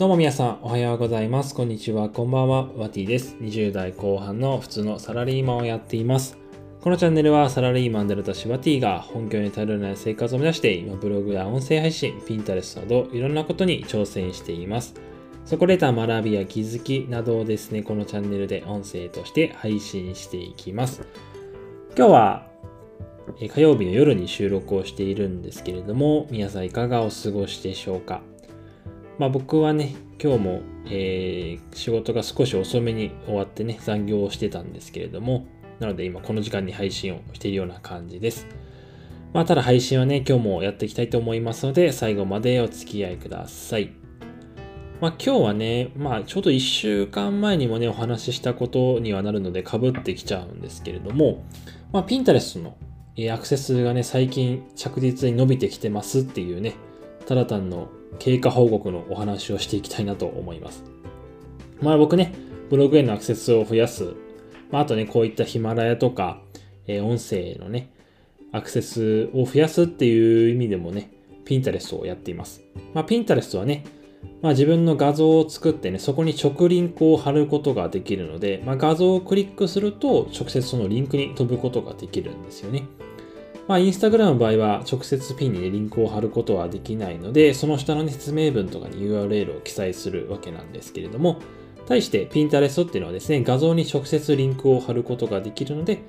どうも皆さん、おはようございます。こんにちは、こんばんは。ワティです。20代後半の普通のサラリーマンをやっています。このチャンネルはサラリーマンである私ワティが本業に頼らない生活を目指して今ブログや音声配信、ピンタレスなどいろんなことに挑戦しています。そこで得た学びや気づきなどをですね、このチャンネルで音声として配信していきます。今日は火曜日の夜に収録をしているんですけれども、皆さんいかがお過ごしでしょうか？まあ僕はね、今日も、えー仕事が少し遅めに終わってね、残業をしてたんですけれども、なので今この時間に配信をしているような感じです。まあただ配信はね、今日もやっていきたいと思いますので、最後までお付き合いください。まあ今日はね、まあちょうど1週間前にもね、お話ししたことにはなるので被ってきちゃうんですけれども、まあ Pinterest のアクセスがね、最近着実に伸びてきてますっていうね、ただ単の経過報告のお話をしていきたいなと思います。まあ僕ね、ブログへのアクセスを増やす、まああとね、こういったヒマラヤとか、えー音声のね、アクセスを増やすっていう意味でもね、Pinterest をやっています。まあ Pinterest はね、まあ自分の画像を作ってね、そこに直リンクを貼ることができるので、まあ画像をクリックすると直接そのリンクに飛ぶことができるんですよね。まあ、インスタグラムの場合は直接ピンに、ね、リンクを貼ることはできないので、その下の、ね、説明文とかに URL を記載するわけなんですけれども、対して Pinterest っていうのはですね、画像に直接リンクを貼ることができるので、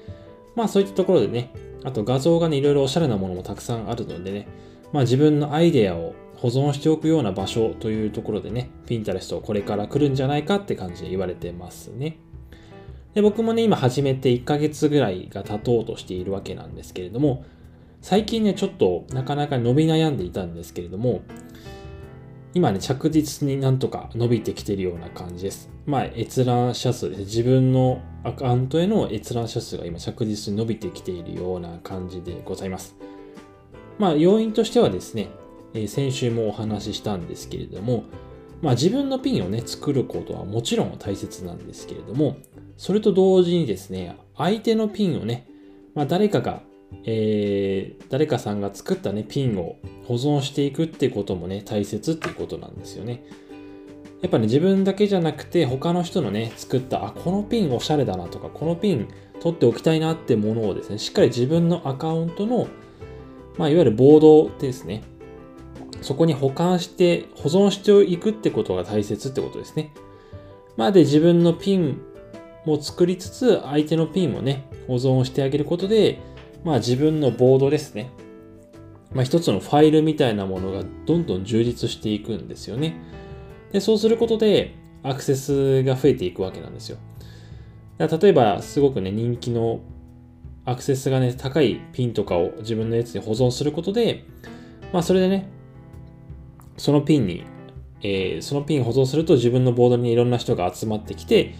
まあそういったところでね、あと画像がね、いろいろおしゃれなものもたくさんあるのでね、まあ自分のアイデアを保存しておくような場所というところでね、Pinterest これから来るんじゃないかって感じで言われてますね。で僕もね、今始めて1ヶ月ぐらいが経とうとしているわけなんですけれども、最近ね、ちょっとなかなか伸び悩んでいたんですけれども、今ね、着実になんとか伸びてきているような感じです。まあ、閲覧者数です。自分のアカウントへの閲覧者数が今着実に伸びてきているような感じでございます。まあ、要因としてはですね、えー先週もお話ししたんですけれども、まあ自分のピンをね、作ることはもちろん大切なんですけれども、それと同時にですね、相手のピンをね、まあ誰かが、えー誰かさんが作ったね、ピンを保存していくってこともね、大切っていうことなんですよね。やっぱね、自分だけじゃなくて、他の人のね、作った、あ、このピンおしゃれだなとか、このピン取っておきたいなってものをですね、しっかり自分のアカウントの、まあ、いわゆるボードですね。そこに保管して、保存していくってことが大切ってことですね。まあ、で、自分のピンも作りつつ、相手のピンもね、保存してあげることで、まあ、自分のボードですね。まあ、一つのファイルみたいなものがどんどん充実していくんですよね。で、そうすることで、アクセスが増えていくわけなんですよ。だから例えば、すごくね、人気のアクセスがね、高いピンとかを自分のやつに保存することで、まあ、それでね、そのピンに、えーそのピン保存すると自分のボードにいろんな人が集まってきて、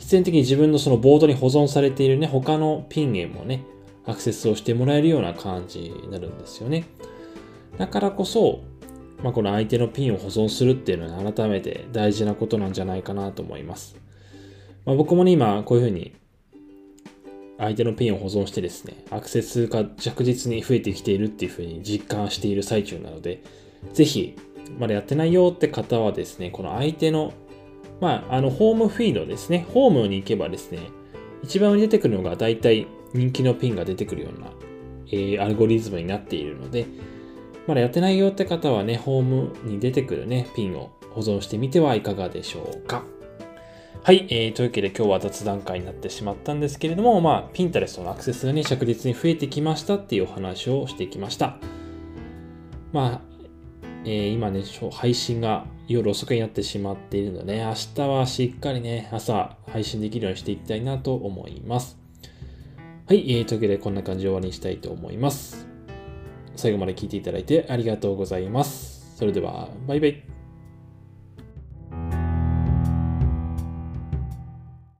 必然的に自分のそのボードに保存されているね、他のピンへもね、アクセスをしてもらえるような感じになるんですよね。だからこそ、まあ、この相手のピンを保存するっていうのは改めて大事なことなんじゃないかなと思います。まあ、僕もね、今こういうふうに相手のピンを保存してですね、アクセスが着実に増えてきているっていうふうに実感している最中なので、ぜひ、まだやってないよって方はですね、この相手の、まあ、あの、ホームフィードですね、ホームに行けばですね、一番上に出てくるのが大体人気のピンが出てくるような、えーアルゴリズムになっているので、まだやってないよって方はね、ホームに出てくるね、ピンを保存してみてはいかがでしょうか。はい、えーというわけで今日は雑談会になってしまったんですけれども、まあ、Pinterest のアクセスがね、着実に増えてきましたっていうお話をしてきました。まあ、えー今ね、配信が夜遅くになってしまっているので、ね、明日はしっかりね、朝配信できるようにしていきたいなと思います。はい、えーというわけでこんな感じで終わりにしたいと思います。最後まで聞いていただいてありがとうございます。それでは、バイバイ。